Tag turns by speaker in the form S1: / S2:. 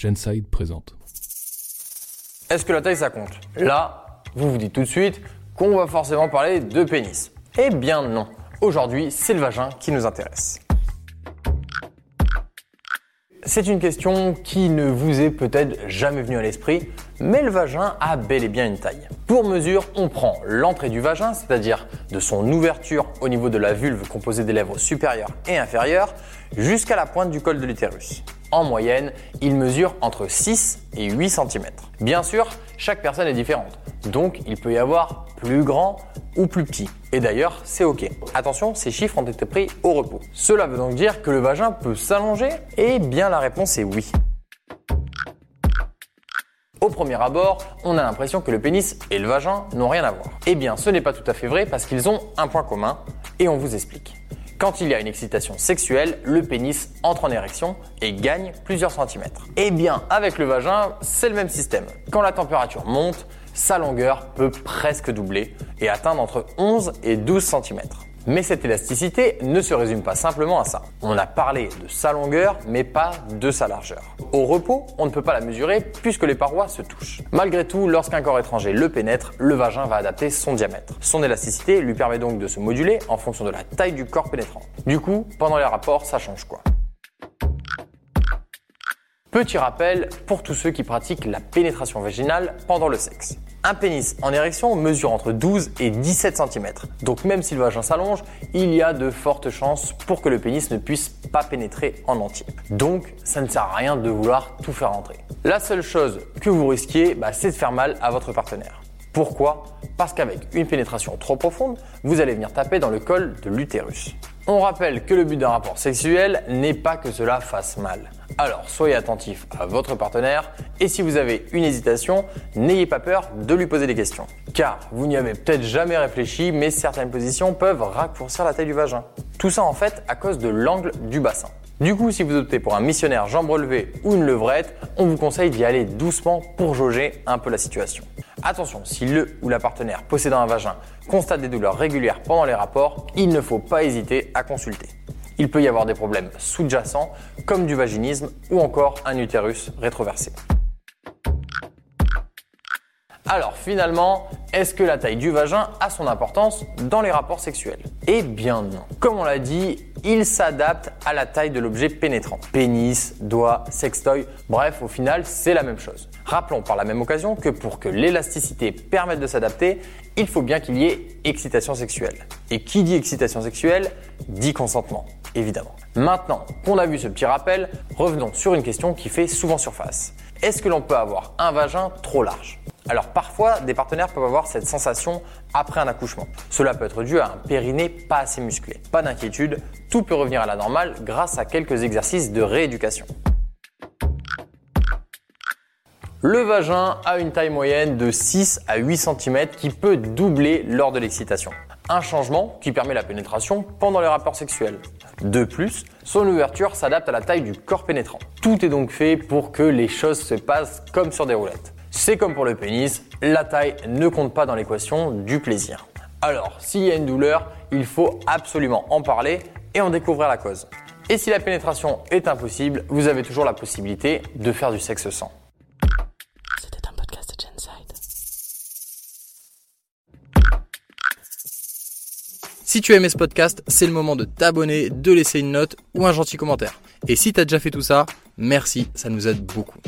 S1: Genside présente.
S2: Est-ce que la taille ça compte? Là, vous vous dites tout de suite qu'on va forcément parler de pénis. Eh bien non. Aujourd'hui, c'est le vagin qui nous intéresse. C'est une question qui ne vous est peut-être jamais venue à l'esprit, mais le vagin a bel et bien une taille. Pour mesure, on prend l'entrée du vagin, c'est-à-dire de son ouverture au niveau de la vulve composée des lèvres supérieures et inférieures, jusqu'à la pointe du col de l'utérus. En moyenne, il mesure entre 6 et 8 cm. Bien sûr, chaque personne est différente, donc il peut y avoir plus grand ou plus petit. Et d'ailleurs, c'est ok. Attention, ces chiffres ont été pris au repos. Cela veut donc dire que le vagin peut s'allonger Eh bien, la réponse est oui. Au premier abord, on a l'impression que le pénis et le vagin n'ont rien à voir. Eh bien, ce n'est pas tout à fait vrai parce qu'ils ont un point commun et on vous explique. Quand il y a une excitation sexuelle, le pénis entre en érection et gagne plusieurs centimètres. Eh bien, avec le vagin, c'est le même système. Quand la température monte, sa longueur peut presque doubler et atteindre entre 11 et 12 cm. Mais cette élasticité ne se résume pas simplement à ça. On a parlé de sa longueur, mais pas de sa largeur. Au repos, on ne peut pas la mesurer puisque les parois se touchent. Malgré tout, lorsqu'un corps étranger le pénètre, le vagin va adapter son diamètre. Son élasticité lui permet donc de se moduler en fonction de la taille du corps pénétrant. Du coup, pendant les rapports, ça change quoi? Petit rappel pour tous ceux qui pratiquent la pénétration vaginale pendant le sexe. Un pénis en érection mesure entre 12 et 17 cm. Donc même si le vagin s'allonge, il y a de fortes chances pour que le pénis ne puisse pas pénétrer en entier. Donc ça ne sert à rien de vouloir tout faire entrer. La seule chose que vous risquiez, bah, c'est de faire mal à votre partenaire. Pourquoi? Parce qu'avec une pénétration trop profonde, vous allez venir taper dans le col de l'utérus. On rappelle que le but d'un rapport sexuel n'est pas que cela fasse mal. Alors soyez attentif à votre partenaire et si vous avez une hésitation, n'ayez pas peur de lui poser des questions. Car vous n'y avez peut-être jamais réfléchi, mais certaines positions peuvent raccourcir la taille du vagin. Tout ça en fait à cause de l'angle du bassin. Du coup, si vous optez pour un missionnaire jambes relevées ou une levrette, on vous conseille d'y aller doucement pour jauger un peu la situation. Attention, si le ou la partenaire possédant un vagin constate des douleurs régulières pendant les rapports, il ne faut pas hésiter à consulter. Il peut y avoir des problèmes sous-jacents comme du vaginisme ou encore un utérus rétroversé. Alors finalement, est-ce que la taille du vagin a son importance dans les rapports sexuels? Eh bien non. Comme on l'a dit, il s'adapte à la taille de l'objet pénétrant. Pénis, doigt, sextoy, bref, au final, c'est la même chose. Rappelons par la même occasion que pour que l'élasticité permette de s'adapter, il faut bien qu'il y ait excitation sexuelle. Et qui dit excitation sexuelle dit consentement, évidemment. Maintenant qu'on a vu ce petit rappel, revenons sur une question qui fait souvent surface. Est-ce que l'on peut avoir un vagin trop large? Alors parfois, des partenaires peuvent avoir cette sensation après un accouchement. Cela peut être dû à un périnée pas assez musclé. Pas d'inquiétude, tout peut revenir à la normale grâce à quelques exercices de rééducation. Le vagin a une taille moyenne de 6 à 8 cm qui peut doubler lors de l'excitation. Un changement qui permet la pénétration pendant les rapports sexuels. De plus, son ouverture s'adapte à la taille du corps pénétrant. Tout est donc fait pour que les choses se passent comme sur des roulettes. C'est comme pour le pénis, la taille ne compte pas dans l'équation du plaisir. Alors, s'il y a une douleur, il faut absolument en parler et en découvrir la cause. Et si la pénétration est impossible, vous avez toujours la possibilité de faire du sexe sans.
S3: C'était un podcast de Genside.
S1: Si tu as aimé ce podcast, c'est le moment de t'abonner, de laisser une note ou un gentil commentaire. Et si tu as déjà fait tout ça, merci, ça nous aide beaucoup.